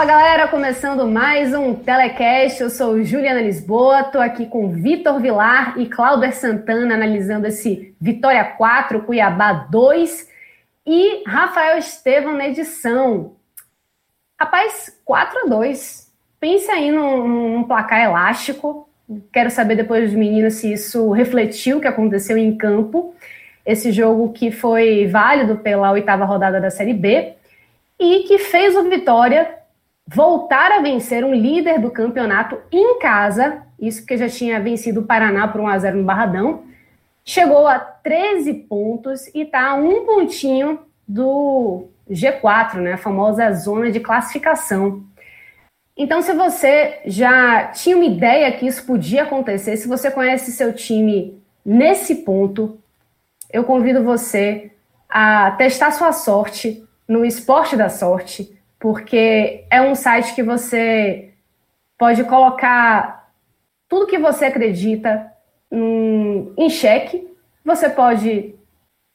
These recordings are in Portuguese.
Fala galera, começando mais um Telecast. Eu sou Juliana Lisboa, estou aqui com Vitor Vilar e Cláudio Santana analisando esse Vitória 4, Cuiabá 2 e Rafael Estevam na edição. Rapaz, 4 a 2 Pense aí num, num placar elástico. Quero saber depois dos meninos se isso refletiu o que aconteceu em campo. Esse jogo que foi válido pela oitava rodada da Série B e que fez o Vitória voltar a vencer um líder do campeonato em casa, isso porque já tinha vencido o Paraná por 1 a 0 no Barradão, chegou a 13 pontos e está a um pontinho do G4, né, a famosa zona de classificação. Então, se você já tinha uma ideia que isso podia acontecer, se você conhece seu time nesse ponto, eu convido você a testar sua sorte no Esporte da Sorte porque é um site que você pode colocar tudo que você acredita em xeque, você pode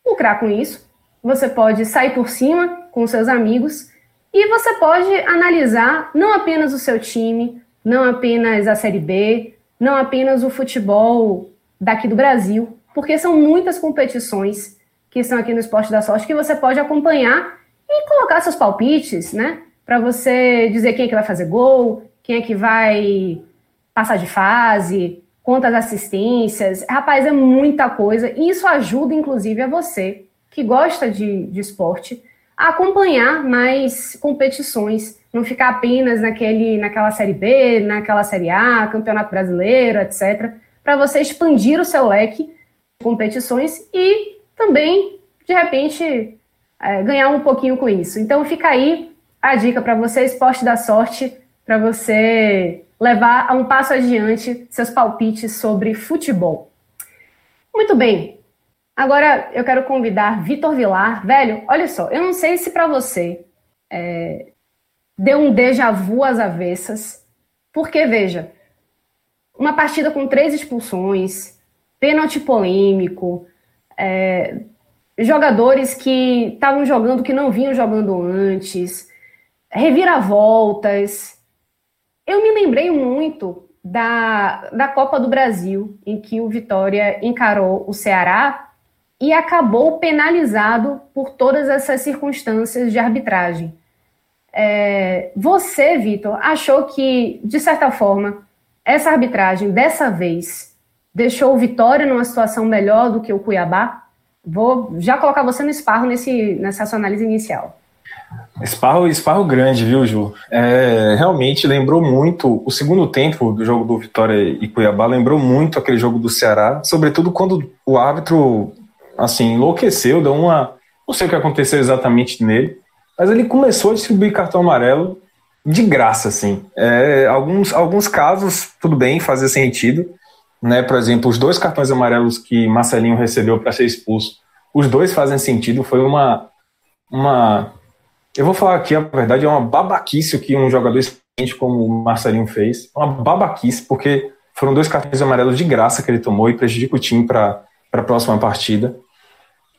lucrar com isso, você pode sair por cima com seus amigos. E você pode analisar não apenas o seu time, não apenas a Série B, não apenas o futebol daqui do Brasil, porque são muitas competições que estão aqui no Esporte da Sorte que você pode acompanhar e colocar seus palpites, né? Para você dizer quem é que vai fazer gol, quem é que vai passar de fase, quantas assistências. Rapaz, é muita coisa. E isso ajuda, inclusive, a você que gosta de, de esporte a acompanhar mais competições, não ficar apenas naquele, naquela série B, naquela série A, Campeonato Brasileiro, etc. Para você expandir o seu leque de competições e também, de repente, é, ganhar um pouquinho com isso. Então fica aí a dica para você, esporte da sorte, para você levar a um passo adiante seus palpites sobre futebol. Muito bem. Agora eu quero convidar Vitor Vilar. Velho, olha só, eu não sei se para você é, deu um déjà vu às avessas, porque veja, uma partida com três expulsões, pênalti polêmico, é, jogadores que estavam jogando que não vinham jogando antes, reviravoltas. Eu me lembrei muito da, da Copa do Brasil, em que o Vitória encarou o Ceará e acabou penalizado por todas essas circunstâncias de arbitragem. É, você, Vitor, achou que, de certa forma, essa arbitragem, dessa vez, deixou o Vitória numa situação melhor do que o Cuiabá? Vou já colocar você no esparro nesse, nessa sua análise inicial. Esparro, esparro grande, viu, Ju? É, realmente lembrou muito o segundo tempo do jogo do Vitória e Cuiabá, lembrou muito aquele jogo do Ceará, sobretudo quando o árbitro, assim, enlouqueceu, deu uma. Não sei o que aconteceu exatamente nele, mas ele começou a distribuir cartão amarelo de graça, assim. É, alguns, alguns casos, tudo bem, fazia sentido, né? Por exemplo, os dois cartões amarelos que Marcelinho recebeu para ser expulso, os dois fazem sentido. Foi uma, uma, eu vou falar aqui a verdade, é uma babaquice o que um jogador experiente como o Marcelinho fez, uma babaquice porque foram dois cartões amarelos de graça que ele tomou e prejudica o time para a próxima partida.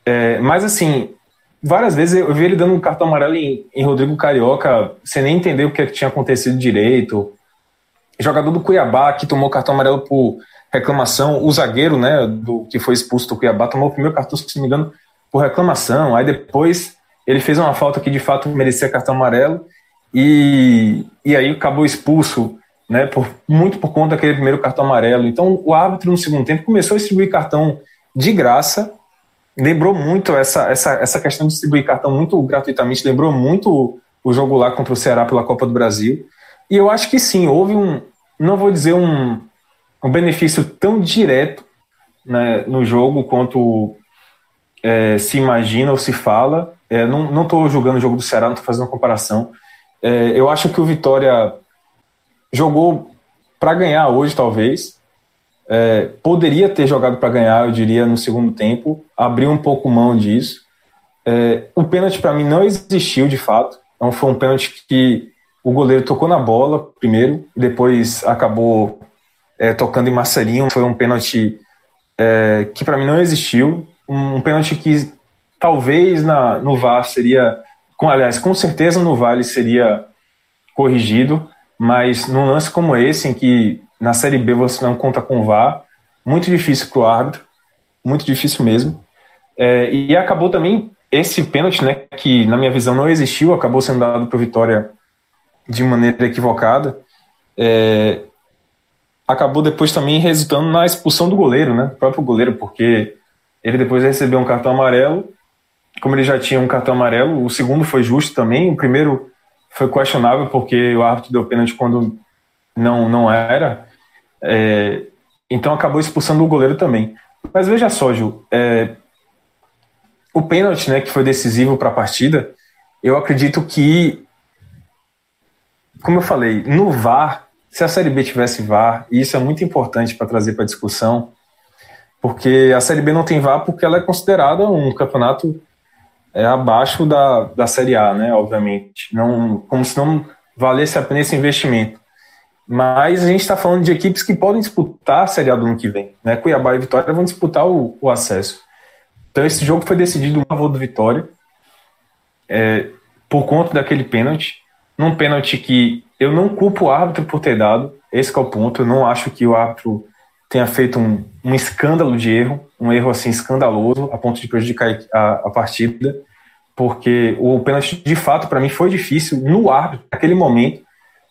É, mas assim, várias vezes eu vi ele dando um cartão amarelo em, em Rodrigo Carioca sem nem entender o que, é tinha acontecido direito. Jogador do Cuiabá que tomou cartão amarelo por reclamação. O zagueiro, né, do que foi expulso do Cuiabá, tomou o primeiro cartão, se não me engano, por reclamação. Aí depois ele fez uma falta que de fato merecia cartão amarelo e, e aí acabou expulso, né, por, muito por conta daquele primeiro cartão amarelo. Então o árbitro no segundo tempo começou a distribuir cartão de graça lembrou muito essa, essa, essa questão de distribuir cartão muito gratuitamente, lembrou muito o jogo lá contra o Ceará pela Copa do Brasil. E eu acho que sim, houve um, não vou dizer um, um benefício tão direto né, no jogo quanto é, se imagina ou se fala. É, não estou julgando o jogo do Ceará, não estou fazendo uma comparação. É, eu acho que o Vitória jogou para ganhar hoje, talvez. É, poderia ter jogado para ganhar, eu diria, no segundo tempo. Abriu um pouco mão disso. É, o pênalti para mim não existiu de fato. Então foi um pênalti que o goleiro tocou na bola primeiro, depois acabou é, tocando em Marcelinho. Foi um pênalti é, que para mim não existiu. Um, um pênalti que talvez na, no VAR seria, com, aliás, com certeza no VAR seria corrigido, mas num lance como esse, em que na Série B você não conta com o VAR, muito difícil para o árbitro, muito difícil mesmo. É, e acabou também esse pênalti, né, que na minha visão não existiu, acabou sendo dado para Vitória de maneira equivocada, é, acabou depois também resultando na expulsão do goleiro, né, do próprio goleiro, porque ele depois recebeu um cartão amarelo, como ele já tinha um cartão amarelo, o segundo foi justo também, o primeiro foi questionável porque o árbitro deu pênalti quando não, não era, é, então acabou expulsando o goleiro também. Mas veja só, Ju, é, o pênalti, né, que foi decisivo para a partida, eu acredito que como eu falei, no VAR, se a Série B tivesse VAR, e isso é muito importante para trazer para a discussão, porque a Série B não tem VAR porque ela é considerada um campeonato é, abaixo da, da Série A, né, obviamente. Não, como se não valesse a pena esse investimento. Mas a gente está falando de equipes que podem disputar a Série A do ano que vem. Né? Cuiabá e Vitória vão disputar o, o acesso. Então esse jogo foi decidido a favor do Vitória, é, por conta daquele pênalti num pênalti que eu não culpo o árbitro por ter dado, esse é o ponto, eu não acho que o árbitro tenha feito um, um escândalo de erro, um erro assim escandaloso, a ponto de prejudicar a, a partida, porque o pênalti de fato para mim foi difícil no árbitro, naquele momento,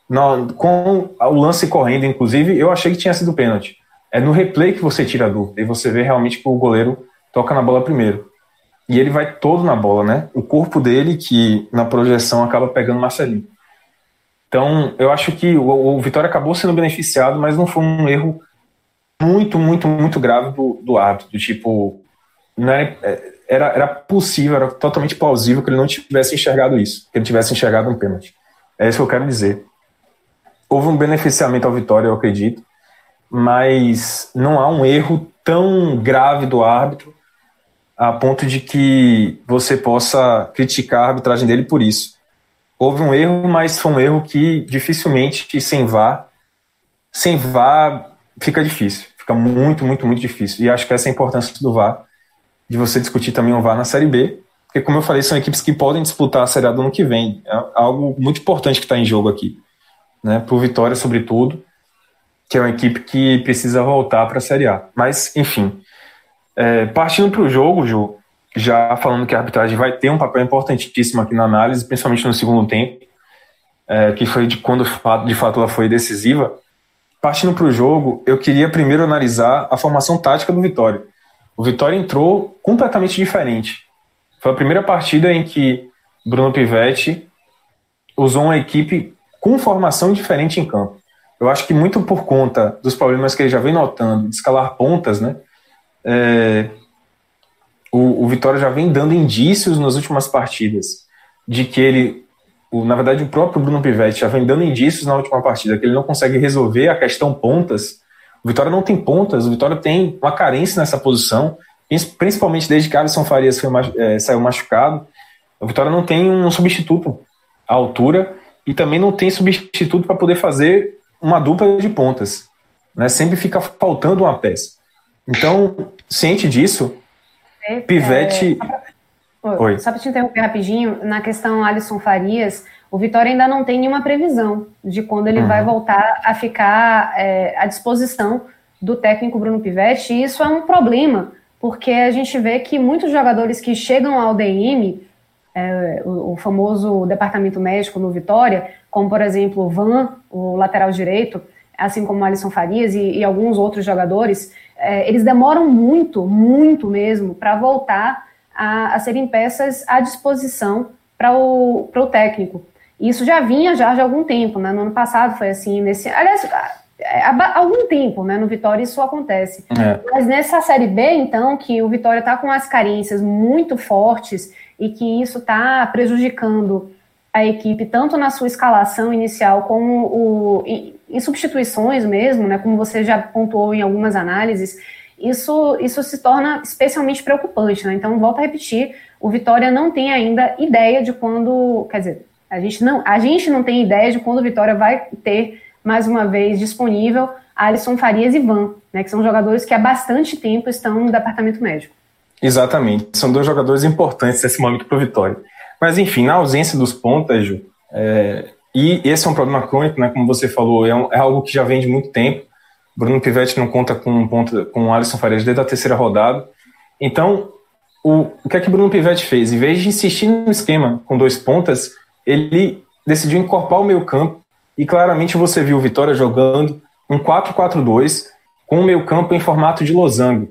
no, com o lance correndo, inclusive, eu achei que tinha sido pênalti. É no replay que você tira a dúvida e você vê realmente que o goleiro toca na bola primeiro e ele vai todo na bola, né? O corpo dele, que na projeção acaba pegando Marcelinho. Então, eu acho que o, o Vitória acabou sendo beneficiado, mas não foi um erro muito, muito, muito grave do, do árbitro. Do tipo, né, era, era possível, era totalmente plausível que ele não tivesse enxergado isso, que ele tivesse enxergado um pênalti. É isso que eu quero dizer. Houve um beneficiamento ao Vitória, eu acredito, mas não há um erro tão grave do árbitro a ponto de que você possa criticar a arbitragem dele por isso houve um erro, mas foi um erro que dificilmente, sem VAR, sem VAR fica difícil. Fica muito, muito, muito difícil. E acho que essa é a importância do VAR, de você discutir também o VAR na Série B, porque, como eu falei, são equipes que podem disputar a Série A do ano que vem. É algo muito importante que está em jogo aqui. Né, por Vitória, sobretudo, que é uma equipe que precisa voltar para a Série A. Mas, enfim, é, partindo para o jogo, Ju, já falando que a arbitragem vai ter um papel importantíssimo aqui na análise, principalmente no segundo tempo, é, que foi de quando de fato ela foi decisiva. Partindo para o jogo, eu queria primeiro analisar a formação tática do Vitória. O Vitória entrou completamente diferente. Foi a primeira partida em que Bruno Pivetti usou uma equipe com formação diferente em campo. Eu acho que muito por conta dos problemas que ele já vem notando de escalar pontas, né? É, o, o Vitória já vem dando indícios nas últimas partidas de que ele, o, na verdade, o próprio Bruno Pivetti já vem dando indícios na última partida que ele não consegue resolver a questão pontas. O Vitória não tem pontas, o Vitória tem uma carência nessa posição, principalmente desde que Alisson Farias foi, é, saiu machucado. O Vitória não tem um substituto à altura e também não tem substituto para poder fazer uma dupla de pontas. Né? Sempre fica faltando uma peça. Então, ciente disso, Pivete. É, Oi. Só para te interromper rapidinho, na questão Alisson Farias, o Vitória ainda não tem nenhuma previsão de quando ele uhum. vai voltar a ficar é, à disposição do técnico Bruno Pivete, e isso é um problema, porque a gente vê que muitos jogadores que chegam ao DM, é, o, o, famoso departamento médico no Vitória, como por exemplo o Van, o lateral direito, assim como o Alisson Farias e, e alguns outros jogadores, é, eles demoram muito, muito mesmo, para voltar a, a, serem peças à disposição para o, o técnico. Isso já vinha já de algum tempo, né? No ano passado foi assim, nesse. Aliás, é, há algum tempo, né? No Vitória isso acontece. É. Mas nessa Série B, então, que o Vitória está com as carências muito fortes e que isso está prejudicando a equipe tanto na sua escalação inicial como o, em, substituições mesmo, né? Como você já pontuou em algumas análises, isso, isso se torna especialmente preocupante, né? Então, volto a repetir, o Vitória não tem ainda ideia de quando, quer dizer, a gente não, a gente não tem ideia de quando o Vitória vai ter mais uma vez disponível Alisson Farias e Van, né, que são jogadores que há bastante tempo estão no departamento médico. Exatamente, são dois jogadores importantes nesse momento para o Vitória. Mas enfim, na ausência dos pontas, Ju, é, e esse é um problema crônico, né, como você falou, é, um, é algo que já vem de muito tempo. Bruno Pivetti não conta com ponta, com Alisson Farias desde a terceira rodada. Então, o, o que é que Bruno Pivetti fez? Em vez de insistir no esquema com dois pontas, ele decidiu incorporar o meio campo e claramente você viu o Vitória jogando um 4-4-2 com o meio campo em formato de losango,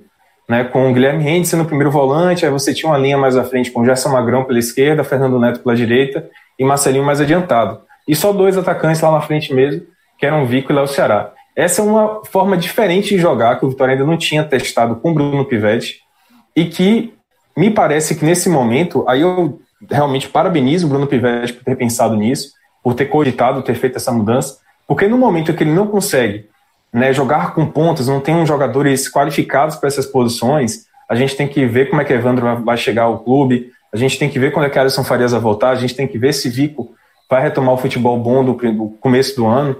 né, com o Guilherme Henderson no primeiro volante, aí você tinha uma linha mais à frente com Gerson Magrão pela esquerda, Fernando Neto pela direita e Marcelinho mais adiantado. E só dois atacantes lá na frente mesmo, que eram Vico e Léo Ceará. Essa é uma forma diferente de jogar que o Vitória ainda não tinha testado com o Bruno Pivetti e que me parece que nesse momento, aí eu realmente parabenizo o Bruno Pivetti por ter pensado nisso, por ter cogitado, ter feito essa mudança, porque no momento que ele não consegue né, jogar com pontas, não tem jogadores qualificados para essas posições, a gente tem que ver como é que Evandro vai chegar ao clube, a gente tem que ver quando é que Alisson Farias vai voltar, a gente tem que ver se Vico vai retomar o futebol bom do, do começo do ano.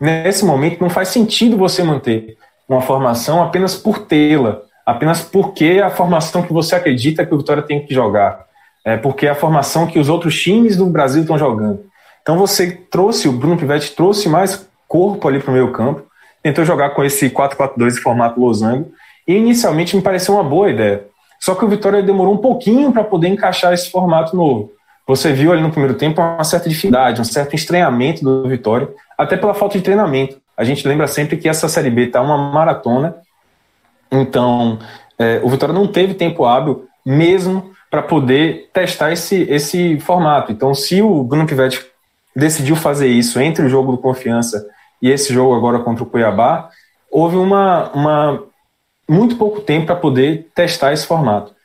Nesse momento, não faz sentido você manter uma formação apenas por tê-la, apenas porque é a formação que você acredita que o Vitória tem que jogar, é porque é a formação que os outros times do Brasil estão jogando. Então você trouxe, o Bruno Pivetti trouxe mais corpo ali para o meio campo, tentou jogar com esse 4-4-2 em formato losango, e inicialmente me pareceu uma boa ideia. Só que o Vitória demorou um pouquinho para poder encaixar esse formato novo. Você viu ali no primeiro tempo uma certa dificuldade, um certo estranhamento do Vitória, até pela falta de treinamento. A gente lembra sempre que essa Série B está uma maratona, então é, o Vitória não teve tempo hábil mesmo para poder testar esse, esse formato. Então, se o Bruno Pivetti decidiu fazer isso entre o jogo do Confiança e esse jogo agora contra o Cuiabá, houve uma, uma muito pouco tempo para poder testar esse formato.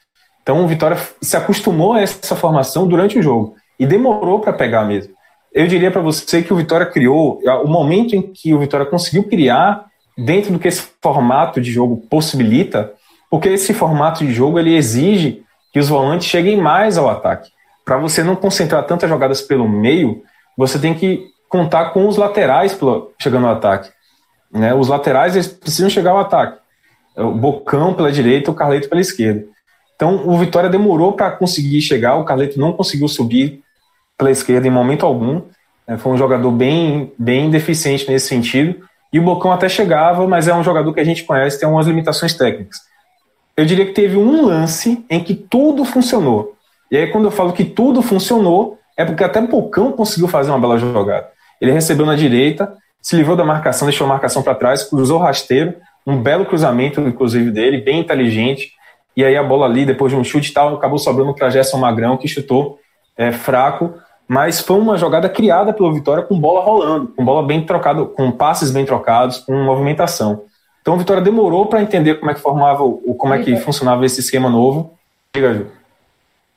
Então o Vitória se acostumou a essa formação durante o jogo e demorou para pegar mesmo. Eu diria para você que o Vitória criou, o momento em que o Vitória conseguiu criar dentro do que esse formato de jogo possibilita, porque esse formato de jogo ele exige que os volantes cheguem mais ao ataque. Para você não concentrar tantas jogadas pelo meio, você tem que contar com os laterais chegando ao ataque. Né? Os laterais eles precisam chegar ao ataque. O Bocão pela direita, o Carleto pela esquerda. Então o Vitória demorou para conseguir chegar, o Carleto não conseguiu subir pela esquerda em momento algum. Né? Foi um jogador bem, bem deficiente nesse sentido. E o Bocão até chegava, mas é um jogador que a gente conhece, tem algumas limitações técnicas. Eu diria que teve um lance em que tudo funcionou. E aí, quando eu falo que tudo funcionou, é porque até Pocão conseguiu fazer uma bela jogada. Ele recebeu na direita, se livrou da marcação, deixou a marcação para trás, cruzou o rasteiro, um belo cruzamento, inclusive, dele, bem inteligente. E aí a bola ali, depois de um chute e tal, acabou sobrando para Gerson Magrão, que chutou é, fraco, mas foi uma jogada criada pelo Vitória com bola rolando, com bola bem trocada, com passes bem trocados, com movimentação. Então o Vitória demorou para entender como é que formava, como é que funcionava esse esquema novo. Diga, Ju.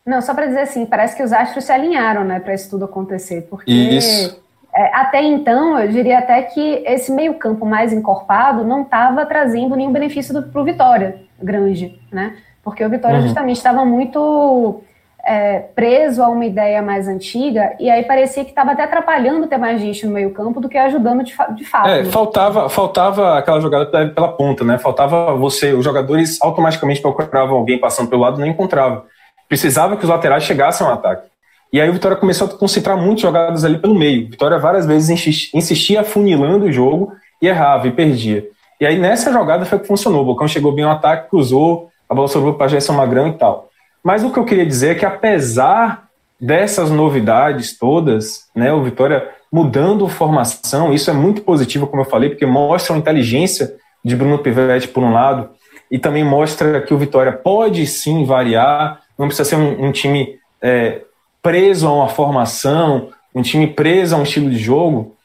Não, só para dizer assim, parece que os astros se alinharam, né, para isso tudo acontecer, porque isso. É, até então eu diria até que esse meio campo mais encorpado não estava trazendo nenhum benefício para o Vitória grande, né? Porque o Vitória uhum. justamente estava muito é, preso a uma ideia mais antiga e aí parecia que estava até atrapalhando ter mais gente no meio campo do que ajudando de, fa de fato. É, faltava, faltava aquela jogada pela, pela ponta, né? Faltava você, os jogadores automaticamente procuravam alguém passando pelo lado e não encontravam precisava que os laterais chegassem ao ataque. E aí o Vitória começou a concentrar muitas jogadas ali pelo meio. Vitória várias vezes insistia afunilando o jogo e errava e perdia. E aí nessa jogada foi que funcionou. O Bocão chegou bem ao ataque, cruzou, a bola sobrou para Gerson Magrão e tal. Mas o que eu queria dizer é que apesar dessas novidades todas, né, o Vitória mudando formação. Isso é muito positivo, como eu falei, porque mostra a inteligência de Bruno Pivetti, por um lado, e também mostra que o Vitória pode sim variar, não precisa ser um, um time é, preso a uma formação, um time preso a um estilo de jogo.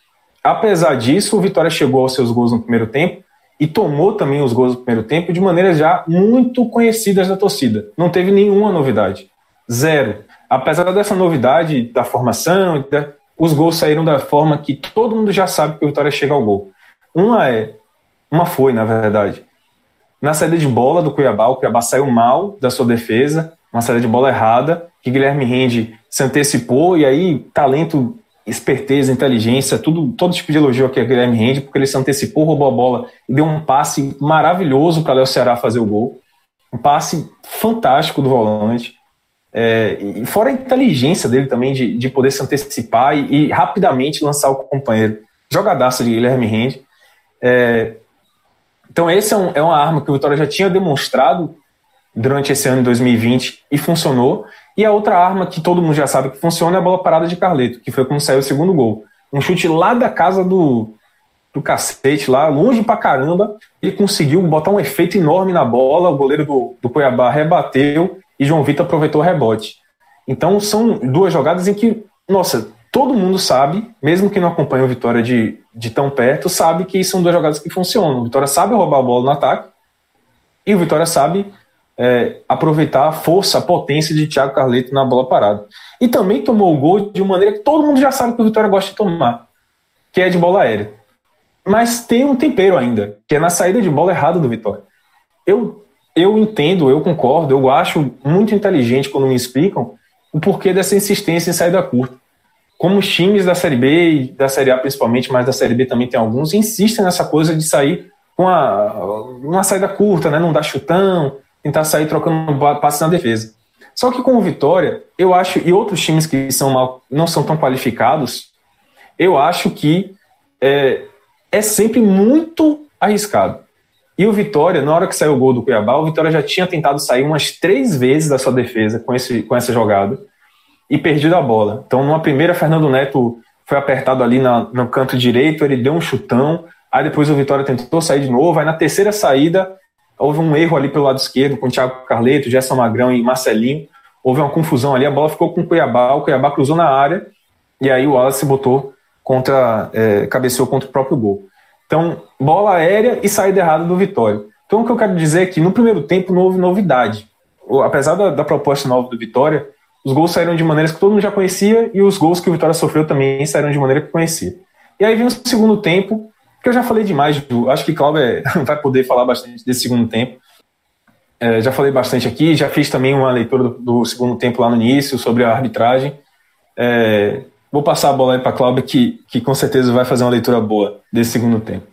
Apesar disso, o Vitória chegou aos seus gols no primeiro tempo e tomou também os gols no primeiro tempo de maneiras já muito conhecidas da torcida. Não teve nenhuma novidade. Zero. Apesar dessa novidade da formação, os gols saíram da forma que todo mundo já sabe que o Vitória chega ao gol. Uma é, uma foi, na verdade, na saída de bola do Cuiabá, o Cuiabá saiu mal da sua defesa, uma saída de bola errada, que Guilherme Rende se antecipou, e aí talento esperteza, inteligência, tudo, todo tipo de elogio aqui a Guilherme Rende, porque ele se antecipou, roubou a bola e deu um passe maravilhoso para Léo Ceará fazer o gol. Um passe fantástico do volante. É, e fora a inteligência dele também de, de poder se antecipar e, e rapidamente lançar o companheiro. Jogadaça de Guilherme Rende. É, então, esse é, um, é uma arma que o Vitória já tinha demonstrado durante esse ano de 2020 e funcionou. E a outra arma que todo mundo já sabe que funciona é a bola parada de Carleto, que foi como saiu o segundo gol. Um chute lá da casa do, do cacete, lá, longe pra caramba. Ele conseguiu botar um efeito enorme na bola. O goleiro do, do Cuiabá rebateu e João Vitor aproveitou o rebote. Então são duas jogadas em que, nossa, todo mundo sabe, mesmo que não acompanhe o Vitória de, de tão perto, sabe que são duas jogadas que funcionam. O Vitória sabe roubar a bola no ataque e o Vitória sabe é, aproveitar a força, a potência de Thiago Carleto na bola parada. E também tomou o gol de uma maneira que todo mundo já sabe que o Vitória gosta de tomar, que é de bola aérea. Mas tem um tempero ainda, que é na saída de bola errada do Vitória. Eu, eu entendo, eu concordo, eu acho muito inteligente quando me explicam o porquê dessa insistência em saída curta. Como os times da Série B e da Série A principalmente, mas da Série B também tem alguns, insistem nessa coisa de sair com a, uma saída curta, né? não dar chutão, tentar sair trocando passe na defesa. Só que com o Vitória, eu acho, e outros times que são mal, não são tão qualificados, eu acho que é, é sempre muito arriscado. E o Vitória, na hora que saiu o gol do Cuiabá, o Vitória já tinha tentado sair umas três vezes da sua defesa com, esse, com essa jogada e perdido a bola. Então, numa primeira, Fernando Neto foi apertado ali na, no canto direito, ele deu um chutão, aí depois o Vitória tentou sair de novo, aí na terceira saída houve um erro ali pelo lado esquerdo com o Thiago Carleto, Gerson Magrão e Marcelinho. Houve uma confusão ali, a bola ficou com o Cuiabá, o Cuiabá cruzou na área e aí o Wallace botou contra, é, cabeceou contra o próprio gol. Então, bola aérea e saída errada do Vitória. Então, o que eu quero dizer é que no primeiro tempo não houve novidade. Apesar da, da proposta nova do Vitória, os gols saíram de maneiras que todo mundo já conhecia e os gols que o Vitória sofreu também saíram de maneira que conhecia. E aí vem o segundo tempo, que eu já falei demais, acho que Cláudio vai poder falar bastante desse segundo tempo. É, já falei bastante aqui, já fiz também uma leitura do, do, segundo tempo lá no início sobre a arbitragem. É, vou passar a bola aí para Cláudia, que, que com certeza vai fazer uma leitura boa desse segundo tempo.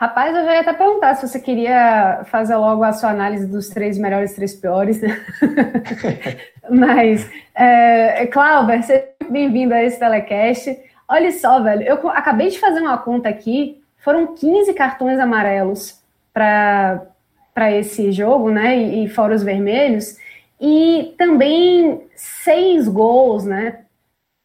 Rapaz, eu já ia até perguntar se você queria fazer logo a sua análise dos três melhores e três piores. Mas, é, Cláudia, seja bem-vindo a esse telecast. Olha só, velho, eu acabei de fazer uma conta aqui, foram 15 cartões amarelos para esse jogo, né? E, e fora os vermelhos, e também seis gols, né?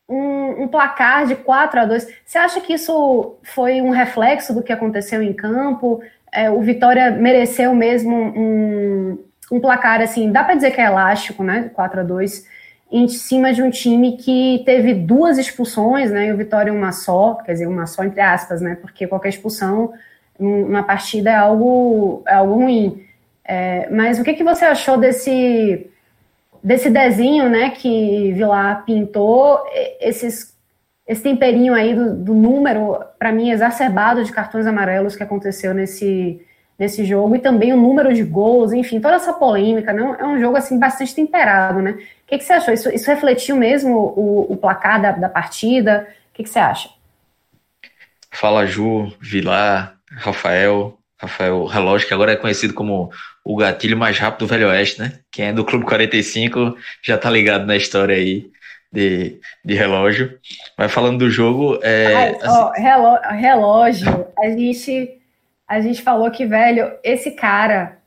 Um, um, placar de 4 a 2. Você acha que isso foi um reflexo do que aconteceu em campo? É, o Vitória mereceu mesmo um, um placar assim, dá para dizer que é elástico, né? 4 a 2 em cima de um time que teve duas expulsões, né? E o Vitória uma só, quer dizer, uma só entre aspas, né? Porque qualquer expulsão numa partida é algo, é algo ruim. É, mas o que, que você achou desse, desse desenho, né? Que Vilar pintou, esses, esse temperinho aí do, do número, para mim, exacerbado de cartões amarelos que aconteceu nesse, nesse jogo e também o número de gols, enfim, toda essa polêmica, né? É um jogo assim bastante temperado, né? O que, que você achou? Isso, isso refletiu mesmo o, o placar da, da partida? O que, que você acha? Fala Ju, Vilar, Rafael, Rafael Relógio, que agora é conhecido como o gatilho mais rápido do Velho Oeste, né? Quem é do Clube 45 já tá ligado na história aí de, de relógio. Mas falando do jogo. É, Ai, assim... ó, relógio, relógio, a gente a gente falou que, velho, esse cara,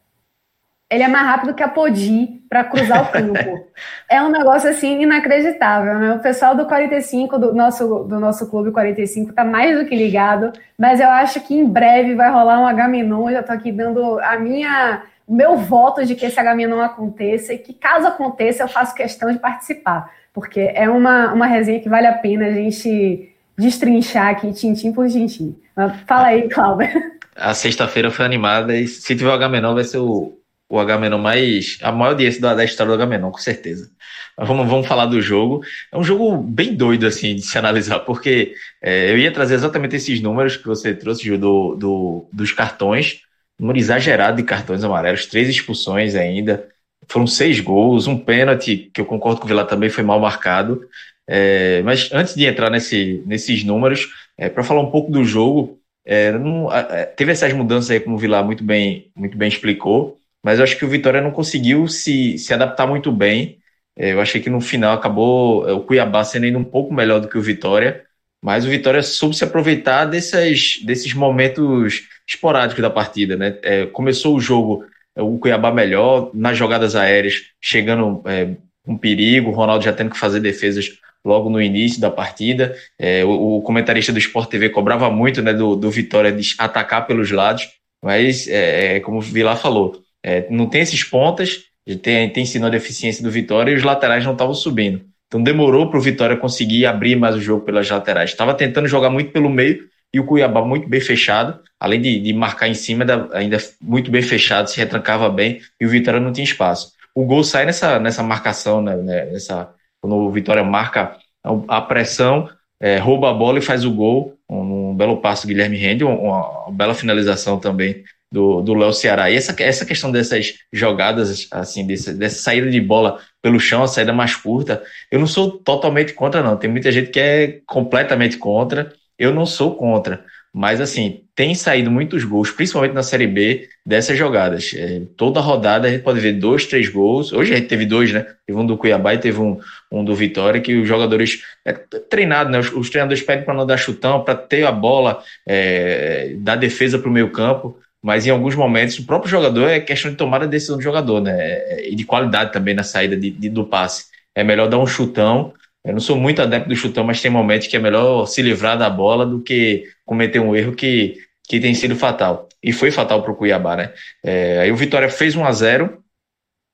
ele é mais rápido que a Podi. Para cruzar o campo. é um negócio assim inacreditável, né? O pessoal do 45, do nosso, do nosso clube 45, está mais do que ligado, mas eu acho que em breve vai rolar um H-Menon. Eu já estou aqui dando a minha, o meu voto de que esse H-Menon aconteça e que, caso aconteça, eu faço questão de participar, porque é uma, uma resenha que vale a pena a gente destrinchar aqui, tintim por tintim. Mas fala aí, Cláudio. A sexta-feira foi animada e se tiver o H-Menon vai ser o, o Agamenon mais. a maior audiência da, história do Agamenon, com certeza. Mas vamos, vamos falar do jogo. É um jogo bem doido, assim, de se analisar, porque é, eu ia trazer exatamente esses números que você trouxe, Ju, do, do, dos cartões. Número exagerado de cartões amarelos, três expulsões ainda. Foram seis gols, um pênalti, que eu concordo com o Vila também foi mal marcado. É, mas antes de entrar nesse, nesses números, é, para falar um pouco do jogo, é, não, é, teve essas mudanças aí, como o Vila muito bem, muito bem explicou mas eu acho que o Vitória não conseguiu se, se adaptar muito bem. É, eu achei que no final acabou é, o Cuiabá sendo ainda um pouco melhor do que o Vitória, mas o Vitória soube se aproveitar desses, desses momentos esporádicos da partida. Né? É, começou o jogo, é, o Cuiabá melhor, nas jogadas aéreas, chegando é, um perigo, o Ronaldo já tendo que fazer defesas logo no início da partida. É, o, o, comentarista do Sport TV cobrava muito né, do, do Vitória de atacar pelos lados, mas, é, como o Vilar falou, é, não tem esses pontas, tem, tem sido a deficiência do Vitória e os laterais não estavam subindo. Então demorou para o Vitória conseguir abrir mais o jogo pelas laterais. Estava tentando jogar muito pelo meio e o Cuiabá muito bem fechado, além de, de marcar em cima, ainda muito bem fechado, se retrancava bem e o Vitória não tinha espaço. O gol sai nessa, nessa marcação, né, né nessa, quando o Vitória marca a pressão, é, rouba a bola e faz o gol, um, um belo passo do Guilherme Rende, uma, uma bela finalização também do, do Léo Ceará. E essa, essa questão dessas jogadas, assim, desse, dessa saída de bola pelo chão, a saída mais curta, eu não sou totalmente contra, não. Tem muita gente que é completamente contra, eu não sou contra. Mas, assim, tem saído muitos gols, principalmente na Série B, dessas jogadas. É, toda rodada a gente pode ver dois, três gols. Hoje a gente teve dois, né? Teve um do Cuiabá e teve um, um do Vitória, que os jogadores. É treinado, né? Os, os treinadores pedem para não dar chutão, para ter a bola, é, dar defesa para o meio campo mas em alguns momentos o próprio jogador é questão de tomar a decisão do jogador, né? E de qualidade também na saída de, de, do passe. É melhor dar um chutão. Eu não sou muito adepto do chutão, mas tem momentos que é melhor se livrar da bola do que cometer um erro que, que tem sido fatal. E foi fatal para o Cuiabá, né? É, aí o Vitória fez 1 a 0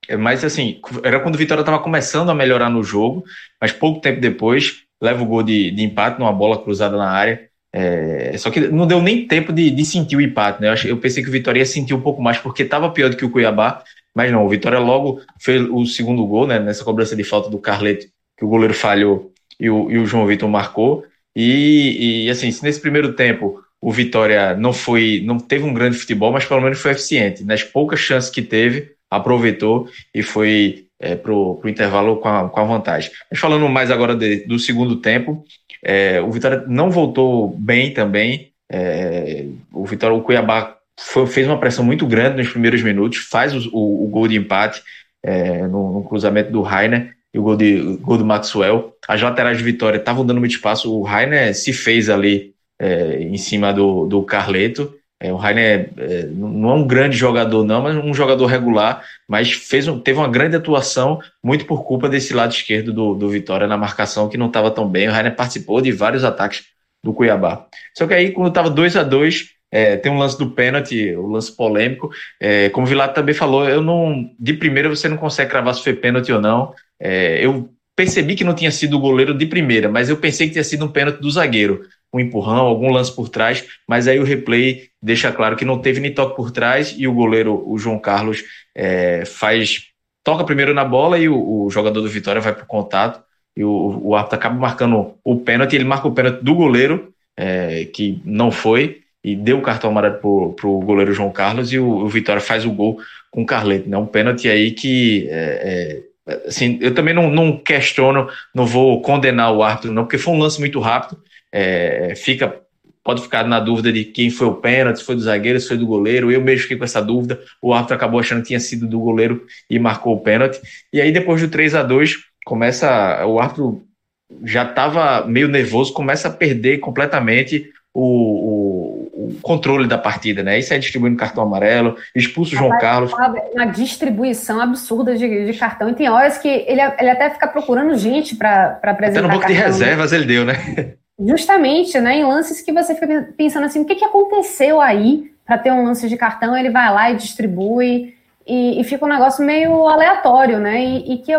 é, mas assim, era quando o Vitória estava começando a melhorar no jogo, mas pouco tempo depois leva o gol de, de empate numa bola cruzada na área. É, só que não deu nem tempo de, de sentir o empate, né? Eu, pensei que o Vitória ia sentir um pouco mais, porque estava pior do que o Cuiabá, mas não, o Vitória logo fez o segundo gol, né? Nessa cobrança de falta do Carleto, que o goleiro falhou e o, e o João Vitor marcou. E, e assim, se nesse primeiro tempo o Vitória não foi, não teve um grande futebol, mas pelo menos foi eficiente. Nas poucas chances que teve, aproveitou e foi é, para o intervalo com a, com a vantagem. Mas falando mais agora de, do segundo tempo, é, o Vitória não voltou bem também. É, o Vitória, o Cuiabá foi, fez uma pressão muito grande nos primeiros minutos, faz o, o, o gol de empate é, no, no, cruzamento do Rainer e o gol, de, o gol do Maxwell. As laterais de Vitória estavam dando muito espaço. O Rainer se fez ali é, em cima do, do Carleto. É, o Rainer é, não é um grande jogador, não, mas um jogador regular, mas fez um, teve uma grande atuação, muito por culpa desse lado esquerdo do, do Vitória na marcação, que não estava tão bem. O Rainer participou de vários ataques do Cuiabá. Só que aí, quando estava 2 a 2 é, tem um lance do pênalti, o um lance polêmico. É, como o Vilato também falou, eu não. De primeira você não consegue cravar se foi pênalti ou não. É, eu percebi que não tinha sido o goleiro de primeira, mas eu pensei que tinha sido um pênalti do zagueiro um empurrão, algum lance por trás, mas aí o replay deixa claro que não teve nem toque por trás e o goleiro, o João Carlos, é, faz toca primeiro na bola e o, o jogador do Vitória vai para o contato e o, o árbitro acaba marcando o pênalti, ele marca o pênalti do goleiro, é, que não foi, e deu o cartão amarelo para o goleiro João Carlos e o, o, Vitória faz o gol com o Carleto, né? Um pênalti aí que é, é, assim, eu também não, não questiono, não vou condenar o árbitro, não, porque foi um lance muito rápido é, fica pode ficar na dúvida de quem foi o pênalti, se foi do zagueiro, se foi do goleiro. Eu mesmo fiquei com essa dúvida. O árbitro acabou achando que tinha sido do goleiro e marcou o pênalti. E aí, depois do 3 a 2 começa. O árbitro já estava meio nervoso, começa a perder completamente o, o, o, controle da partida, né? Isso é distribuindo cartão amarelo, expulso o João Carlos. Uma distribuição absurda de, de, cartão, e tem horas que ele, ele até fica procurando gente para apresentar. Até no banco de reservas ele deu, né? Justamente, né? Em lances que você fica pensando assim, o que, que aconteceu aí para ter um lance de cartão, ele vai lá e distribui, e, e fica um negócio meio aleatório, né? E, e que,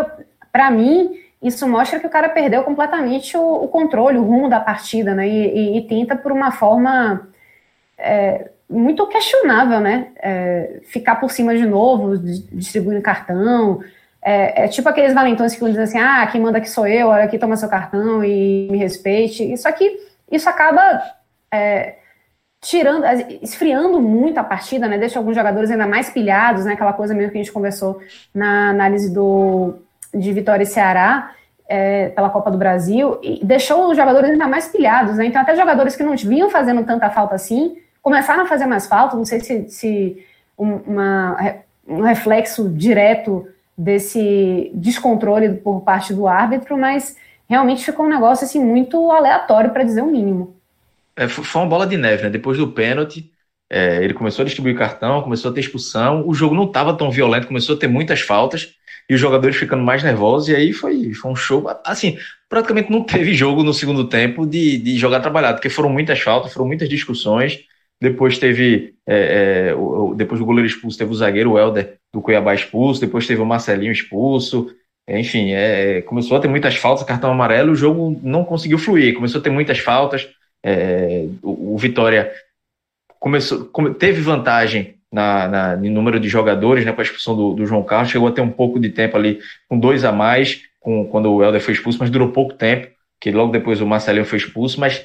para mim, isso mostra que o cara perdeu completamente o, o controle, o rumo da partida, né? E, e, tenta por uma forma é, muito questionável, né? É, ficar por cima de novo, distribuindo cartão. É, é, tipo aqueles valentões que dizem assim: ah, quem manda aqui sou eu, olha aqui, toma seu cartão e me respeite. Isso aqui, isso acaba é, tirando, esfriando muito a partida, né? Deixa alguns jogadores ainda mais pilhados, né? Aquela coisa mesmo que a gente conversou na análise do de Vitória e Ceará é, pela Copa do Brasil e deixou os jogadores ainda mais pilhados, né? Então até jogadores que não vinham fazendo tanta falta assim começaram a fazer mais falta. Não sei se, se uma, um reflexo direto desse descontrole por parte do árbitro, mas realmente ficou um negócio assim muito aleatório para dizer o mínimo. É, foi uma bola de neve, né? Depois do pênalti, é, ele começou a distribuir cartão, começou a ter expulsão, o jogo não estava tão violento, começou a ter muitas faltas e os jogadores ficando mais nervosos, e aí foi, foi um show. Assim, praticamente não teve jogo no segundo tempo de, de jogar trabalhado, porque foram muitas faltas, foram muitas discussões. Depois teve, é, é, o, depois do goleiro expulso, teve o zagueiro Helder do Cuiabá expulso, depois teve o Marcelinho expulso. Enfim, é, começou a ter muitas faltas, cartão amarelo, o jogo não conseguiu fluir, começou a ter muitas faltas. É, o, o, Vitória começou, teve vantagem na, na, no número de jogadores, né, com a expulsão do, do, João Carlos, chegou a ter um pouco de tempo ali com dois a mais, com, quando o Helder foi expulso, mas durou pouco tempo, que logo depois o Marcelinho foi expulso, mas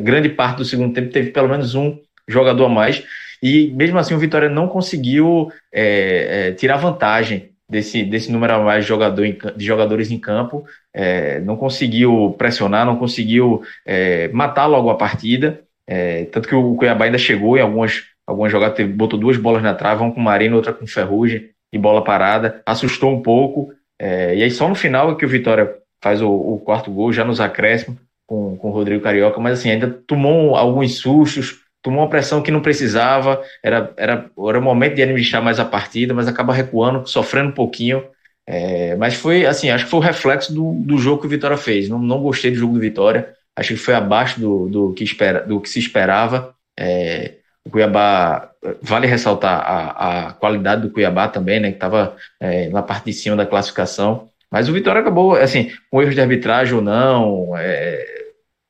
grande parte do segundo tempo teve pelo menos um jogador a mais, e mesmo assim o Vitória não conseguiu é, é, tirar vantagem desse, desse número a mais de, jogador em, de jogadores em campo, é, não conseguiu pressionar, não conseguiu é, matar logo a partida, é, tanto que o Cuiabá ainda chegou em algumas algumas jogadas, teve, botou duas bolas na trave, uma com Marino, outra com Ferrugem, e bola parada, assustou um pouco, é, e aí só no final é que o Vitória faz o, o, quarto gol, já nos acréscimos, com, com o Rodrigo Carioca, mas assim, ainda tomou alguns sustos, tomou uma pressão que não precisava, era, era, era o momento de administrar mais a partida, mas acaba recuando, sofrendo um pouquinho, é, mas foi assim, acho que foi o reflexo do, do jogo que o Vitória fez, não, não gostei do jogo do Vitória, acho que foi abaixo do, do, que, espera, do que se esperava, é, o Cuiabá, vale ressaltar a, a qualidade do Cuiabá também, né, que estava é, na parte de cima da classificação, mas o Vitória acabou, assim, com erros de arbitragem ou não, é,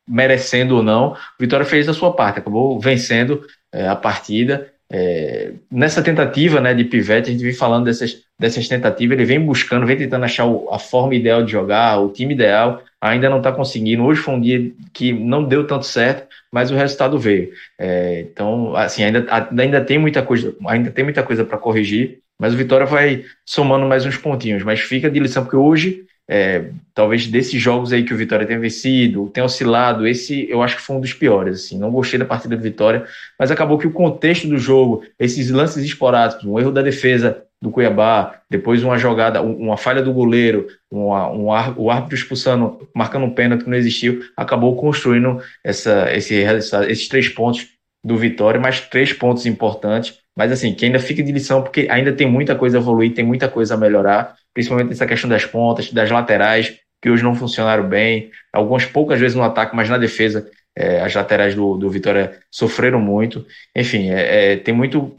merecendo ou não, Vitória fez a sua parte, acabou vencendo é, a partida. É, nessa tentativa né, de Pivete, a gente vem falando dessas, dessas tentativas, ele vem buscando, vem tentando achar o, a forma ideal de jogar, o time ideal, ainda não está conseguindo. Hoje foi um dia que não deu tanto certo, mas o resultado veio. É, então, assim, ainda, ainda tem muita coisa, ainda tem muita coisa para corrigir, mas o Vitória vai somando mais uns pontinhos. Mas fica de lição, porque hoje, é, talvez desses jogos aí que o Vitória tem vencido, tem oscilado, esse eu acho que foi um dos piores. Assim, não gostei da partida do Vitória, mas acabou que o contexto do jogo, esses lances esporádicos, um erro da defesa do Cuiabá, depois uma jogada, uma falha do goleiro, uma, um o árbitro expulsando, marcando um pênalti que não existiu, acabou construindo essa, esse, esses três pontos do Vitória, mais três pontos importantes. Mas assim, que ainda fica de lição, porque ainda tem muita coisa a evoluir, tem muita coisa a melhorar, principalmente nessa questão das pontas, das laterais, que hoje não funcionaram bem, algumas poucas vezes no ataque, mas na defesa é, as laterais do, do Vitória sofreram muito. Enfim, é, é, tem muito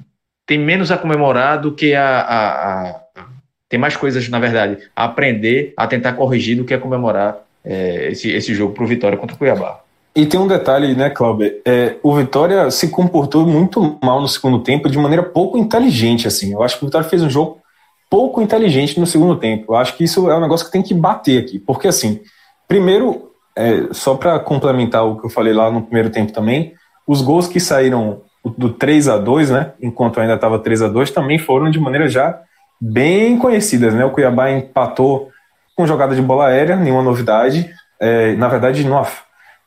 tem menos a comemorar do que a, a, a, tem mais coisas, na verdade, a aprender, a tentar corrigir do que a comemorar é, esse, esse jogo para o Vitória contra o Cuiabá. E tem um detalhe, né, Cláudio? É, o Vitória se comportou muito mal no segundo tempo, de maneira pouco inteligente, assim. Eu acho que o Vitória fez um jogo pouco inteligente no segundo tempo. Eu acho que isso é um negócio que tem que bater aqui. Porque, assim, primeiro, é, só para complementar o que eu falei lá no primeiro tempo também, os gols que saíram do 3 a 2 né, enquanto ainda estava 3 a 2 também foram de maneira já bem conhecidas. Né? O Cuiabá empatou com jogada de bola aérea, nenhuma novidade. É, na verdade, numa,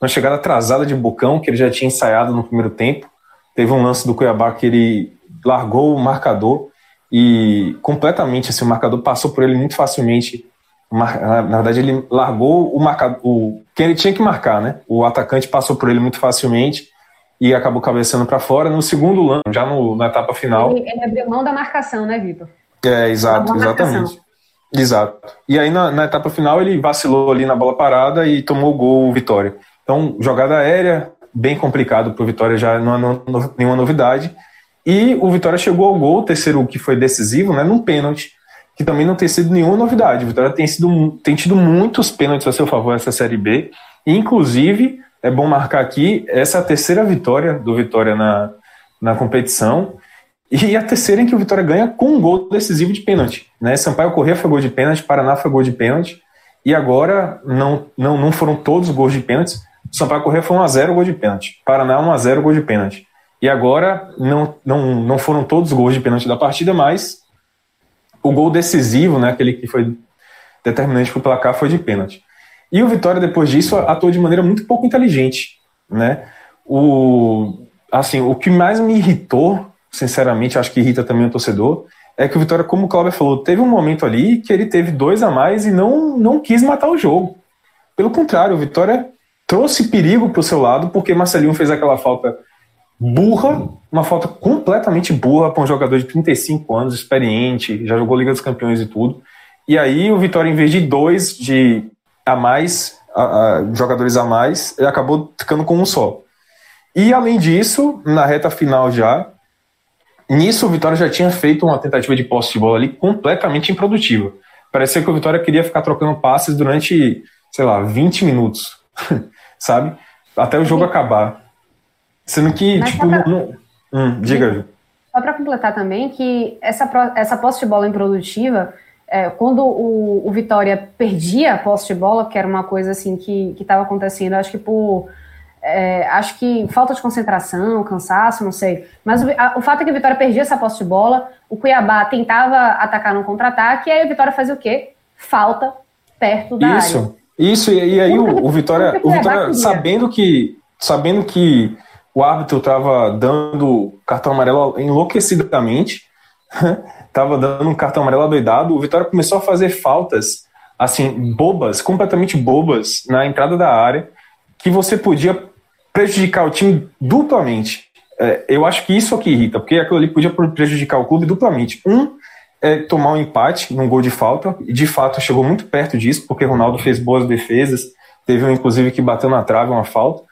uma chegada atrasada de Bocão, que ele já tinha ensaiado no primeiro tempo. Teve um lance do Cuiabá que ele largou o marcador e completamente assim, o marcador passou por ele muito facilmente. Na verdade, ele largou o marcador, o, quem ele tinha que marcar, né? O atacante passou por ele muito facilmente e acabou cabeceando para fora. No segundo lance, já no, na etapa final. Ele, ele abriu mão da marcação, né, Vitor? É, exato, exatamente. Exato. E aí na, na, etapa final ele vacilou ali na bola parada e tomou o gol Vitória. Então, jogada aérea, bem complicado para o Vitória, já não é no, nenhuma novidade. E o Vitória chegou ao gol, terceiro que foi decisivo, né, num pênalti, que também não tem sido nenhuma novidade. O Vitória tem, sido, tem tido muitos pênaltis a seu favor nessa Série B. E, inclusive, é bom marcar aqui, essa é a terceira vitória do Vitória na, na competição. E a terceira em que o Vitória ganha com um gol decisivo de pênalti. Né? Sampaio Corrêa foi gol de pênalti, Paraná foi gol de pênalti. E agora não, não, não foram todos gols de pênalti. Sampaio Corrêa foi 1x0 gol de pênalti. Paraná 1x0 gol de pênalti. E agora não, não, não foram todos gols de pênalti da partida, mas o gol decisivo, né, aquele que foi determinante para o placar, foi de pênalti. E o Vitória, depois disso, atuou de maneira muito pouco inteligente. Né? O, assim, o que mais me irritou sinceramente, acho que irrita também o torcedor, é que o Vitória, como o Cláudio falou, teve um momento ali que ele teve dois a mais e não, não quis matar o jogo. Pelo contrário, o Vitória trouxe perigo para o seu lado, porque Marcelinho fez aquela falta burra, uma falta completamente burra para um jogador de 35 anos, experiente, já jogou Liga dos Campeões e tudo. E aí o Vitória, em vez de dois de a mais, a, a, jogadores a mais, ele acabou ficando com um só. E além disso, na reta final já, Nisso, o Vitória já tinha feito uma tentativa de posse de bola ali completamente improdutiva. Parecia que o Vitória queria ficar trocando passes durante, sei lá, 20 minutos, sabe? Até o jogo Sim. acabar. Sendo que, Mas tipo, pra... não, hum, diga, Ju. Só para completar também que essa, essa posse de bola improdutiva, é, quando o, o Vitória perdia a posse de bola, que era uma coisa assim que estava acontecendo, acho que por é, acho que falta de concentração, cansaço, não sei. Mas o, a, o, fato é que o Vitória perdia essa posse de bola, o Cuiabá tentava atacar no contra-ataque, e aí o Vitória fazia o quê? Falta perto da Isso. área. Isso, e, e aí o, o, Vitória, o Vitória sabendo que sabendo que o árbitro estava dando cartão amarelo enlouquecidamente, estava dando um cartão amarelo adoidado, o Vitória começou a fazer faltas assim bobas, completamente bobas na entrada da área, que você podia prejudicar o time duplamente. É, eu acho que isso é que irrita, porque aquilo ali podia prejudicar o clube duplamente. Um, é tomar um empate num gol de falta, e de fato chegou muito perto disso, porque Ronaldo fez boas defesas, teve um inclusive que bateu na trave, uma falta.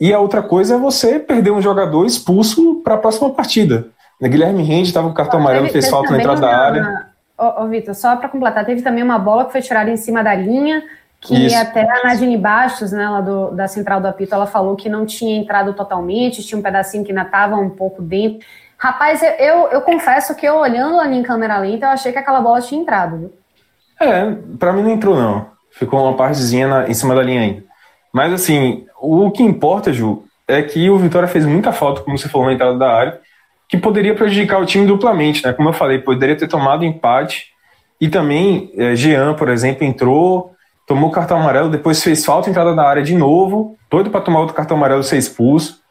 E a outra coisa é você perder um jogador expulso para a próxima partida. Guilherme Rende estava com cartão amarelo, fez falta na entrada da área. Ô, ô Vitor, só para completar, teve também uma bola que foi tirada em cima da linha, que Isso. até a Nadine Bastos, né, lá do, da Central do Apito, ela falou que não tinha entrado totalmente, tinha um pedacinho que ainda estava um pouco dentro. Rapaz, eu, eu confesso que eu olhando ali em câmera lenta, eu achei que aquela bola tinha entrado, viu? É, pra mim não entrou não. Ficou uma partezinha na, em cima da linha ainda. Mas assim, o que importa, Ju, é que o Vitória fez muita falta, como você falou, na entrada da área, que poderia prejudicar o time duplamente, né? Como eu falei, poderia ter tomado empate. E também, é, Jean, por exemplo, entrou tomou cartão amarelo, depois fez falta entrada na área de novo, doido para tomar outro cartão amarelo ser expulso.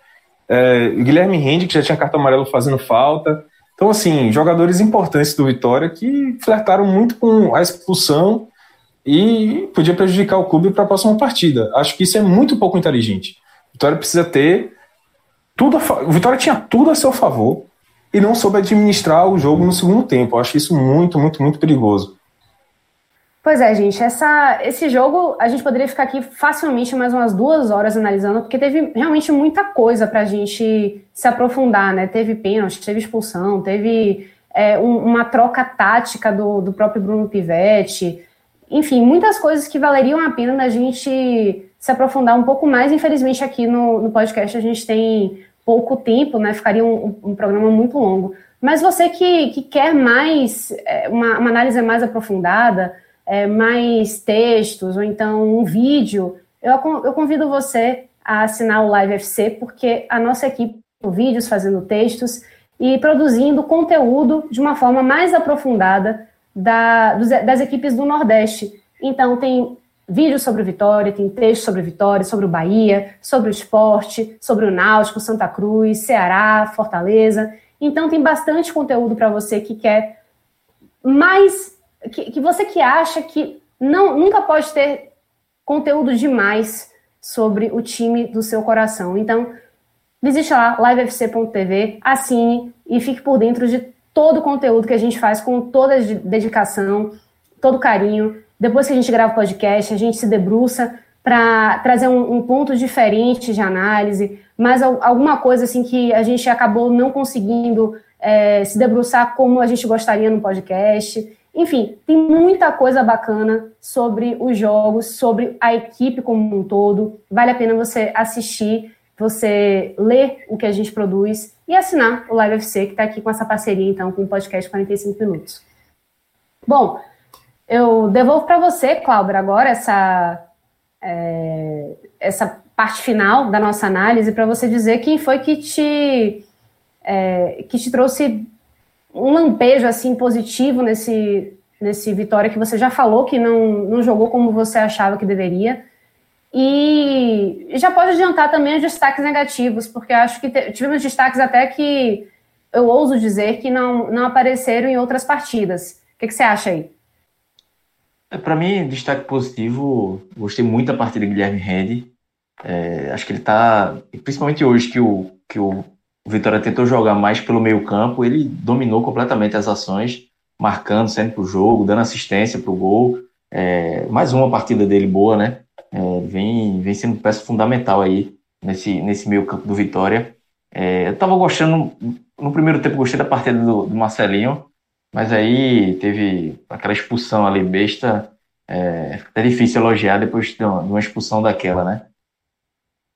É, Guilherme Rende, que já tinha cartão amarelo fazendo falta. Então, assim, jogadores importantes do Vitória que flertaram muito com a expulsão e podia prejudicar o clube para a próxima partida. Acho que isso é muito pouco inteligente. Vitória precisa ter tudo. O Vitória tinha tudo a seu favor e não soube administrar o jogo no segundo tempo. Acho isso muito, muito, muito perigoso. Pois é, gente, essa, esse jogo a gente poderia ficar aqui facilmente mais umas duas horas analisando, porque teve realmente muita coisa para a gente se aprofundar, né? Teve pênalti, teve expulsão, teve é, um, uma troca tática do, do próprio Bruno Pivetti, enfim, muitas coisas que valeriam a pena da gente se aprofundar um pouco mais. Infelizmente, aqui no, no podcast a gente tem pouco tempo, né? Ficaria um, um programa muito longo. Mas você que, que quer mais, é, uma, uma análise mais aprofundada, é, mais textos ou então um vídeo, eu, eu convido você a assinar o Live FC, porque a nossa equipe vídeos fazendo textos e produzindo conteúdo de uma forma mais aprofundada da, das equipes do Nordeste. Então, tem vídeos sobre Vitória, tem texto sobre Vitória, sobre o Bahia, sobre o esporte, sobre o Náutico, Santa Cruz, Ceará, Fortaleza. Então, tem bastante conteúdo para você que quer mais que, que você que acha que não nunca pode ter conteúdo demais sobre o time do seu coração. Então, visite lá, livefc.tv, assine e fique por dentro de todo o conteúdo que a gente faz com toda a dedicação, todo carinho. Depois que a gente grava o podcast, a gente se debruça para trazer um, um, ponto diferente de análise, mas alguma coisa assim que a gente acabou não conseguindo é, se debruçar como a gente gostaria no podcast. Enfim, tem muita coisa bacana sobre os jogos, sobre a equipe como um todo. Vale a pena você assistir, você ler o que a gente produz e assinar o Live FC, que está aqui com essa parceria, então, com o podcast 45 Minutos. Bom, eu devolvo para você, Cláudia, agora essa, é, essa parte final da nossa análise, para você dizer quem foi que te, é, que te trouxe um lampejo assim positivo nesse, nesse Vitória que você já falou que não, não jogou como você achava que deveria. E já pode adiantar também os destaques negativos, porque acho que tivemos destaques até que eu ouso dizer que não, não apareceram em outras partidas. O que, que você acha aí? É, Para mim, destaque positivo, gostei muito da partida do Guilherme Rende. É, acho que ele está, principalmente hoje que o, que o Vitória tentou jogar mais pelo meio campo, ele dominou completamente as ações, marcando sempre para o jogo, dando assistência para o gol. É, mais uma partida dele boa, né? É, vem, vem sendo peça fundamental aí nesse, nesse meio campo do Vitória. É, eu estava gostando, no primeiro tempo gostei da partida do, do, Marcelinho, mas aí teve aquela expulsão ali besta, é, é difícil elogiar depois de uma expulsão daquela, né?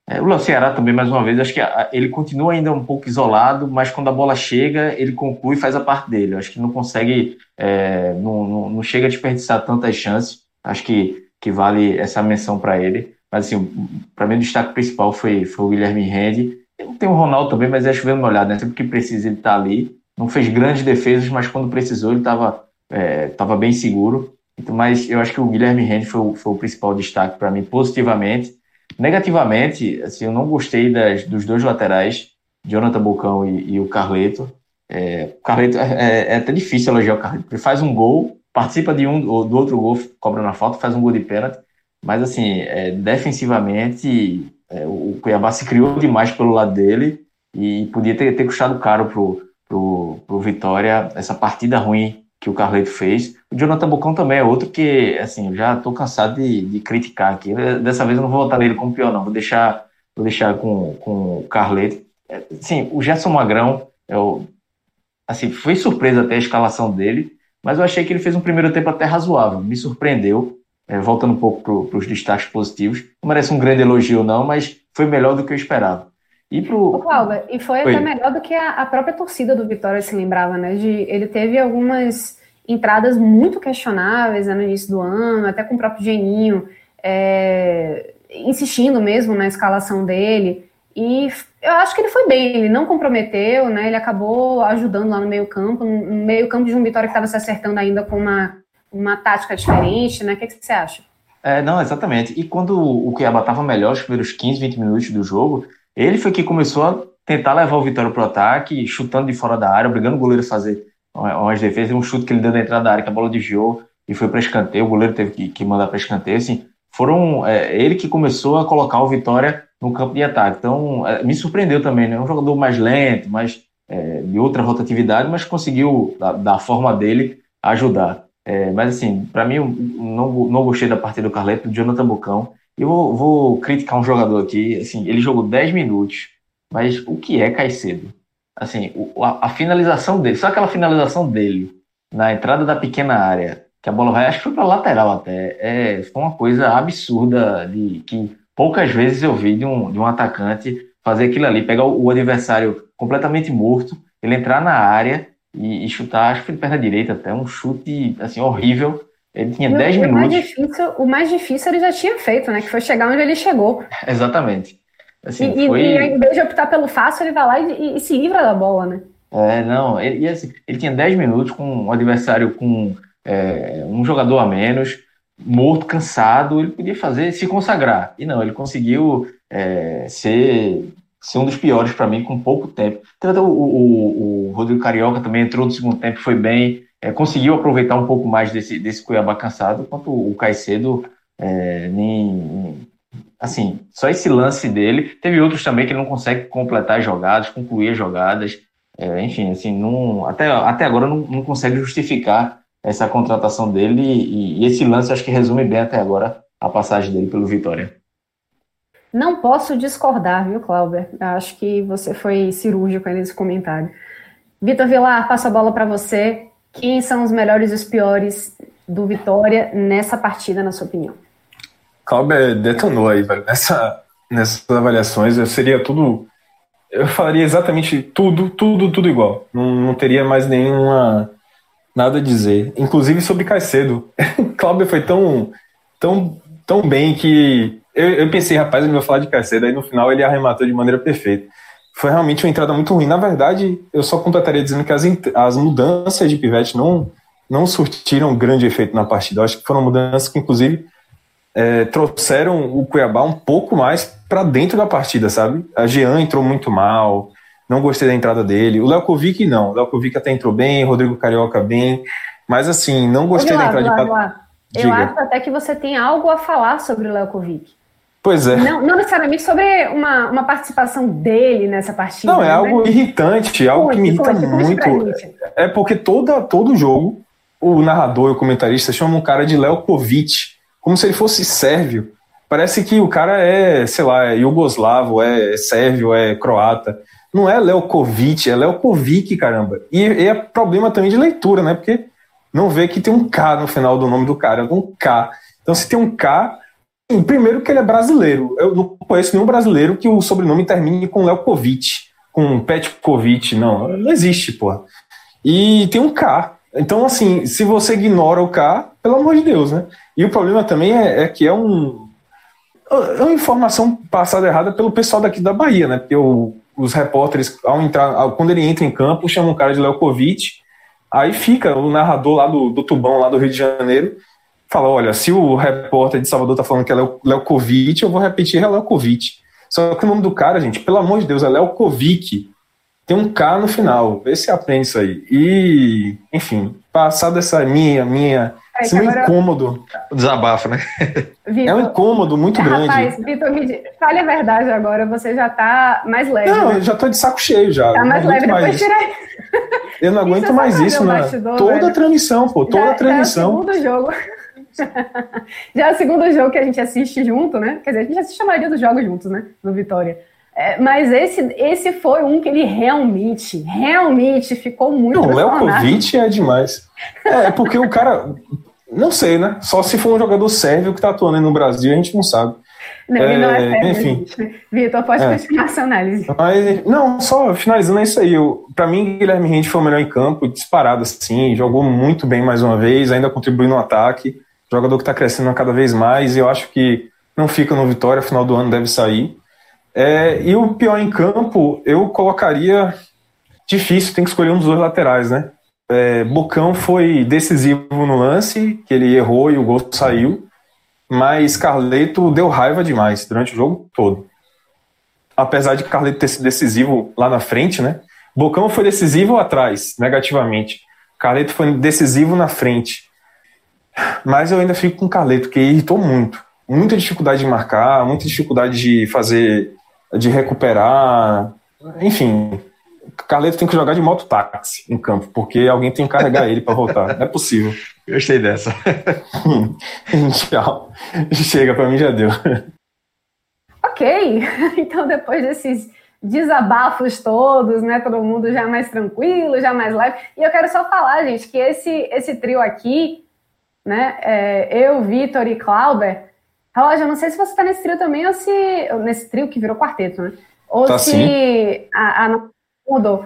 É, o Ceará também, mais uma vez, acho que ele continua ainda um pouco isolado, mas quando a bola chega, ele conclui e faz a parte dele. Acho que não consegue, é, não, não, não, chega a desperdiçar tantas chances. Acho que que vale essa menção para ele. Mas, assim, para mim, o destaque principal foi, foi o Guilherme Rende. Tem o Ronaldo também, mas é chovendo uma olhada, né? Sempre que precisa, ele está ali. Não fez grandes defesas, mas quando precisou, ele estava é, tava bem seguro. Então, mas eu acho que o Guilherme Rende foi, foi o principal destaque para mim, positivamente. Negativamente, assim, eu não gostei das, dos dois laterais, Jonathan Bocão e, e o Carleto. É, o Carleto é, é, é até difícil elogiar o Carleto, ele faz um gol participa de um ou do outro gol, cobra na falta, faz um gol de pênalti. Mas, assim, é, defensivamente, é, o Cuiabá se criou demais pelo lado dele e podia ter, ter custado caro pro, pro, pro Vitória essa partida ruim que o Carleto fez. O Jonathan Bocão também é outro que, assim, eu já estou cansado de, de criticar aqui. Dessa vez eu não vou votar nele como pior, não. Vou deixar, vou deixar com, com o Carleto. É, sim, o Gerson Magrão, o, assim, foi surpresa até a escalação dele, mas eu achei que ele fez um primeiro tempo até razoável, me surpreendeu, é, voltando um pouco para os destaques positivos. Não merece um grande elogio, não, mas foi melhor do que eu esperava. E, pro... Cláudia, e foi, foi, até melhor do que a, a, própria torcida do Vitória se lembrava, né? De, ele teve algumas entradas muito questionáveis né, no início do ano, até com o próprio Geninho, é, insistindo mesmo na escalação dele. E eu acho que ele foi bem, ele não comprometeu, né? Ele acabou ajudando lá no meio-campo, no meio-campo de um Vitória que estava se acertando ainda com uma, uma tática diferente, né? O que, que você acha? É, não, exatamente. E quando o Cuiabá estava melhor, os primeiros 15, 20 minutos do jogo, ele foi que começou a tentar levar o Vitória para o ataque, chutando de fora da área, obrigando o goleiro a fazer umas defesas, um chute que ele deu da entrada da área, que a bola desviou e foi para escanteio, o goleiro teve que, que mandar para escanteio, assim, foram é, ele que começou a colocar o Vitória no campo de ataque. Então, é, me surpreendeu também, né? Um jogador mais lento, mais é, de outra rotatividade, mas conseguiu, da, da forma dele, ajudar. É, mas, assim, para mim, não, não gostei da partida do Carleto, do Jonathan Bucão. Eu vou, vou, criticar um jogador aqui. Assim, ele jogou 10 minutos, mas o que é Caicedo? Assim, a, a finalização dele, só aquela finalização dele na entrada da pequena área, que a bola vai, acho que foi para lateral até. É, foi uma coisa absurda de que poucas vezes eu vi de um, de um atacante fazer aquilo ali, pegar o, o adversário completamente morto, ele entrar na área e, e, chutar, acho que de perna direita até, um chute assim horrível. Ele tinha 10 minutos. Mais difícil, o mais difícil ele já tinha feito, né? Que foi chegar onde ele chegou. Exatamente. Assim, e, foi... e, em vez de optar pelo fácil, ele vai lá e, e se livra da bola, né? É, não, ele, assim, ele tinha 10 minutos com um adversário com é, um jogador a menos, morto, cansado, ele podia fazer, se consagrar. E não, ele conseguiu é, ser, ser um dos piores para mim com pouco tempo. Tanto o, o, o, Rodrigo Carioca também entrou no segundo tempo, foi bem, é, conseguiu aproveitar um pouco mais desse, desse Cuiabá cansado, enquanto o Caicedo é, nem, assim, só esse lance dele. Teve outros também que ele não consegue completar jogadas, concluir jogadas. É, enfim, assim, não, até, até agora não, não consegue justificar essa contratação dele e, e, esse lance acho que resume bem até agora a passagem dele pelo Vitória. Não posso discordar, viu, Clauber? Acho que você foi cirúrgico aí nesse comentário. Vitor Vilar, passo a bola para você. Quem são os melhores e os piores do Vitória nessa partida, na sua opinião? Clauber detonou aí, velho. Nessa, nessas avaliações, eu seria tudo. Eu falaria exatamente tudo, tudo, tudo igual. Não, não teria mais nenhuma. Nada a dizer. Inclusive sobre Caicedo. Cláudio foi tão, tão, tão bem que eu, eu, pensei, rapaz, ele vai falar de Caicedo. Aí no final ele arrematou de maneira perfeita. Foi realmente uma entrada muito ruim. Na verdade, eu só completaria dizendo que as, as mudanças de Pivete não, não surtiram grande efeito na partida. Eu acho que foram mudanças que, inclusive, é, trouxeram o Cuiabá um pouco mais para dentro da partida, sabe? A Jean entrou muito mal, não gostei da entrada dele. O Lelkovic não, o Lelkovic até entrou bem, Rodrigo Carioca bem, mas assim, não gostei da entrada de Eu acho até que você tem algo a falar sobre o Lelkovic. Pois é. Não, não, necessariamente sobre uma, uma participação dele nessa partida. Não, é né? algo irritante, algo que me irrita muito. É porque toda, todo jogo, o narrador e o comentarista chamam um cara de Lelkovic como se ele fosse sérvio. Parece que o cara é, sei lá, é iugoslavo, é sérvio, é croata. Não é Lelkovic, é Lelkovic, caramba. E, e, é problema também de leitura, né? Porque não vê que tem um K no final do nome do cara, é um K. Então, se tem um K, primeiro que ele é brasileiro. Eu não conheço nenhum brasileiro que o sobrenome termine com Lelkovic, com Petkovic. Não, não existe, porra. E tem um K. Então, assim, se você ignora o K, pelo amor de Deus, né? E o problema também é, é que é um. É uma informação passada errada pelo pessoal daqui da Bahia, né? Porque o, os repórteres, ao entrar, quando ele entra em campo, chamam o cara de Leukovic, aí fica o narrador lá do, do Tubão, lá do Rio de Janeiro, fala: olha, se o repórter de Salvador tá falando que é Leukovic, eu vou repetir é Leukovic. Só que o nome do cara, gente, pelo amor de Deus, é Leukovic tem um K no final. Vê se aprende isso aí. E, enfim, passar dessa minha, minha, esse meu incômodo. O desabafo, né? Vitor, é um incômodo muito grande. Rapaz, Vitor, fale a verdade agora, você já tá mais leve. Não, né? eu já tô de saco cheio já. Tá mais leve, depois tira Eu não aguento mais isso, né? Toda velho. a transmissão, pô, toda já, a transmissão. Já é o segundo jogo. já é o segundo jogo que a gente assiste junto, né? Quer dizer, a gente assiste a maioria dos jogos juntos, né? No Vitória. É, mas esse, esse foi um que ele realmente, realmente ficou muito. Não, o Lelkovic é demais. É, é, porque o cara. Não sei, né? Só se for um jogador sérvio que tá atuando aí no Brasil, a gente não sabe. Não, é, ele não é sérvio, enfim. Vitor, pode é. continuar sua análise. Mas, não, só finalizando é isso aí. Para mim, Guilherme Rente foi o melhor em campo, disparado assim, jogou muito bem mais uma vez, ainda contribuiu no ataque. Jogador que está crescendo cada vez mais, e eu acho que não fica no Vitória, final do ano deve sair. É, e o pior em campo, eu colocaria difícil, tem que escolher um dos dois laterais, né? É, Bocão foi decisivo no lance, que ele errou e o gol saiu, mas Carleto deu raiva demais durante o jogo todo. Apesar de Carleto ter sido decisivo lá na frente, né? Bocão foi decisivo atrás, negativamente. Carleto foi decisivo na frente. Mas eu ainda fico com Carleto, que irritou muito. Muita dificuldade de marcar, muita dificuldade de fazer de recuperar. Enfim, Carleto tem que jogar de mototáxi em campo, porque alguém tem que carregar ele para voltar. Não é possível. Gostei dessa. Tchau. Chega, para mim já deu. Ok, então depois desses desabafos todos, né? Todo mundo já mais tranquilo, já mais leve. E eu quero só falar, gente, que esse, esse trio aqui, né? É, eu, Vitor e Clauber, Roger, eu não sei se você está nesse trio também ou se. Nesse trio que virou quarteto, né? Ou tá se a, a, mudou.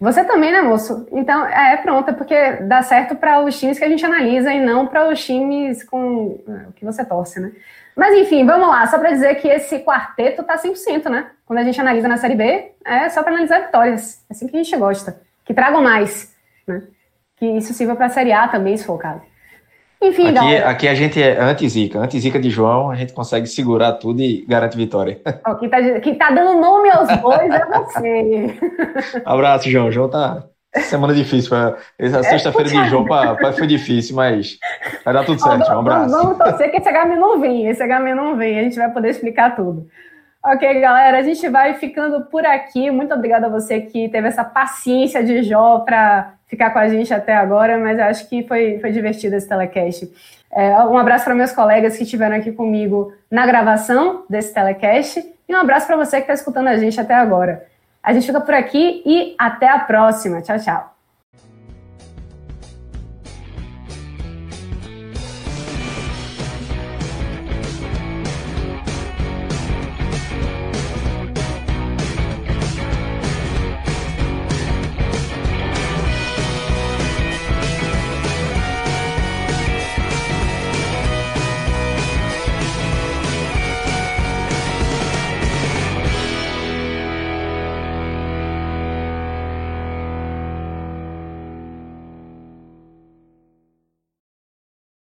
Você também, né, moço? Então, é, pronto, é porque dá certo para os times que a gente analisa e não para os times com é, o que você torce, né? Mas enfim, vamos lá, só para dizer que esse quarteto tá 100%, né? Quando a gente analisa na Série B, é só para analisar vitórias. É assim que a gente gosta. Que tragam mais, né? Que isso sirva para a Série A também, se for o caso. Enfim, aqui, aqui a gente é anti-zica. Anti-zica de João, a gente consegue segurar tudo e garante vitória. quem, tá, quem tá dando nome aos bois é você. Abraço, João. João tá, Semana difícil. Pra... Essa é, sexta-feira de João pra, foi difícil, mas vai dar tudo certo. Um abraço. Vamos torcer que esse HM não vem. Esse HM não vem. A gente vai poder explicar tudo. Ok, galera, a gente vai ficando por aqui. Muito obrigada a você que teve essa paciência de Jó para ficar com a gente até agora, mas acho que foi, foi divertido esse telecast. É, um abraço para meus colegas que estiveram aqui comigo na gravação desse telecast e um abraço para você que está escutando a gente até agora. A gente fica por aqui e até a próxima. Tchau, tchau.